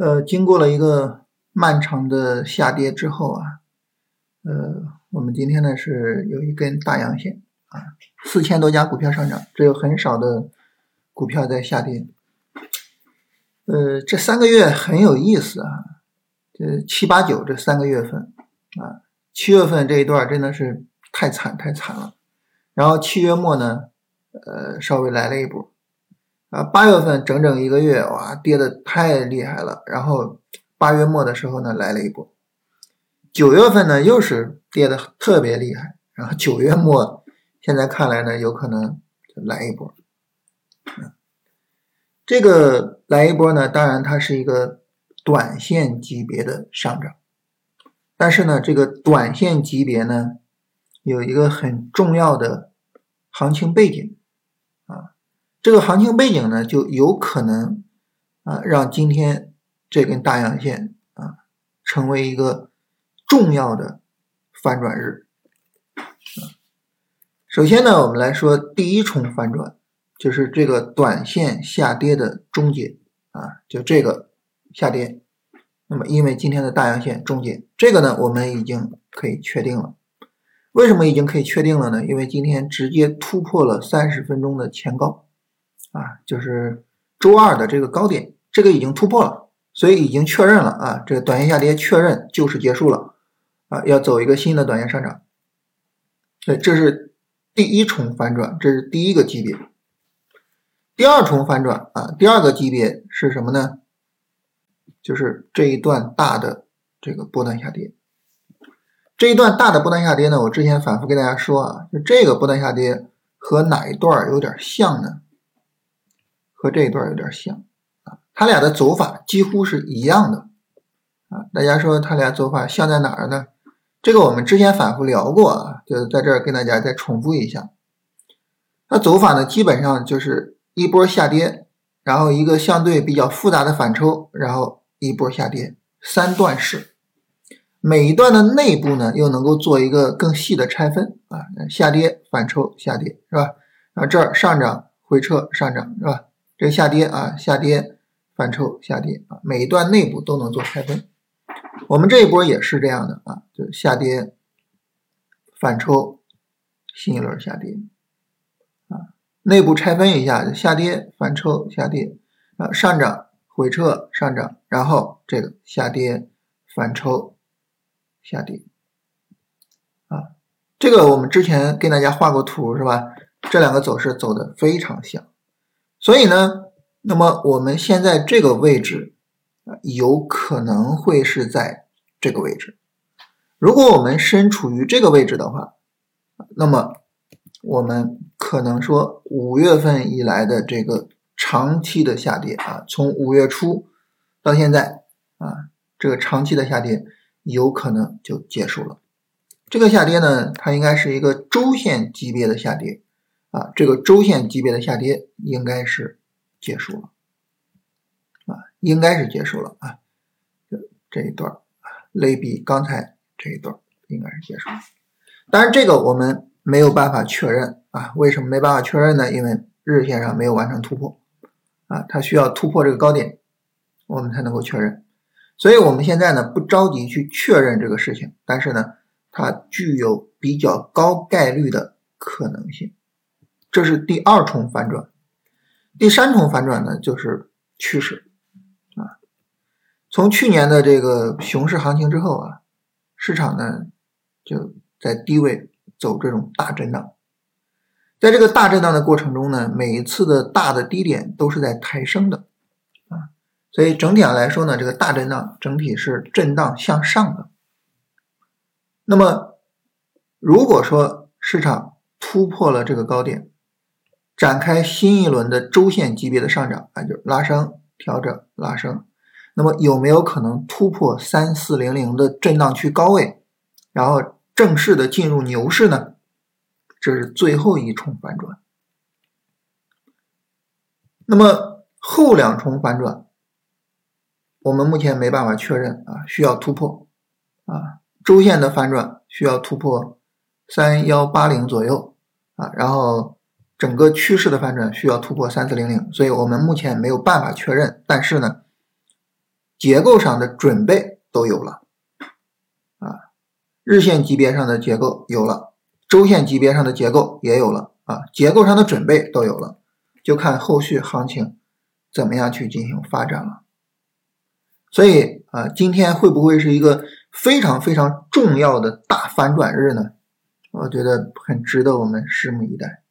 呃，经过了一个漫长的下跌之后啊，呃，我们今天呢是有一根大阳线啊，四千多家股票上涨，只有很少的股票在下跌。呃，这三个月很有意思啊，这七八九这三个月份啊，七月份这一段真的是太惨太惨了，然后七月末呢，呃，稍微来了一波。啊，八月份整整一个月，哇，跌的太厉害了。然后八月末的时候呢，来了一波。九月份呢，又是跌的特别厉害。然后九月末，现在看来呢，有可能来一波。这个来一波呢，当然它是一个短线级别的上涨，但是呢，这个短线级别呢，有一个很重要的行情背景。这个行情背景呢，就有可能啊，让今天这根大阳线啊，成为一个重要的反转日。首先呢，我们来说第一重反转，就是这个短线下跌的终结啊，就这个下跌。那么，因为今天的大阳线终结，这个呢，我们已经可以确定了。为什么已经可以确定了呢？因为今天直接突破了三十分钟的前高。啊，就是周二的这个高点，这个已经突破了，所以已经确认了啊，这个短线下跌确认就是结束了啊，要走一个新的短线上涨。对，这是第一重反转，这是第一个级别。第二重反转啊，第二个级别是什么呢？就是这一段大的这个波段下跌。这一段大的波段下跌呢，我之前反复跟大家说啊，就这个波段下跌和哪一段有点像呢？和这一段有点像啊，它俩的走法几乎是一样的啊。大家说它俩走法像在哪儿呢？这个我们之前反复聊过啊，就在这儿跟大家再重复一下。它走法呢，基本上就是一波下跌，然后一个相对比较复杂的反抽，然后一波下跌，三段式。每一段的内部呢，又能够做一个更细的拆分啊，下跌反抽下跌是吧？然后这儿上涨回撤上涨是吧？这下跌啊，下跌反抽下跌啊，每一段内部都能做拆分。我们这一波也是这样的啊，就下跌反抽，新一轮下跌啊，内部拆分一下，下跌反抽下跌啊，上涨回撤上涨，然后这个下跌反抽下跌啊，这个我们之前跟大家画过图是吧？这两个走势走的非常像。所以呢，那么我们现在这个位置啊，有可能会是在这个位置。如果我们身处于这个位置的话，那么我们可能说五月份以来的这个长期的下跌啊，从五月初到现在啊，这个长期的下跌有可能就结束了。这个下跌呢，它应该是一个周线级别的下跌。啊，这个周线级别的下跌应该是结束了，啊，应该是结束了啊，这这一段类比刚才这一段应该是结束了。当然，这个我们没有办法确认啊，为什么没办法确认呢？因为日线上没有完成突破啊，它需要突破这个高点，我们才能够确认。所以我们现在呢不着急去确认这个事情，但是呢，它具有比较高概率的可能性。这是第二重反转，第三重反转呢，就是趋势啊。从去年的这个熊市行情之后啊，市场呢就在低位走这种大震荡，在这个大震荡的过程中呢，每一次的大的低点都是在抬升的啊，所以整体上来说呢，这个大震荡整体是震荡向上的。那么如果说市场突破了这个高点，展开新一轮的周线级别的上涨啊，就是拉升、调整、拉升。那么有没有可能突破三四零零的震荡区高位，然后正式的进入牛市呢？这是最后一重反转。那么后两重反转，我们目前没办法确认啊，需要突破啊，周线的反转需要突破三幺八零左右啊，然后。整个趋势的反转需要突破三四零零，所以我们目前没有办法确认。但是呢，结构上的准备都有了，啊，日线级别上的结构有了，周线级别上的结构也有了，啊，结构上的准备都有了，就看后续行情怎么样去进行发展了。所以啊，今天会不会是一个非常非常重要的大反转日呢？我觉得很值得我们拭目以待。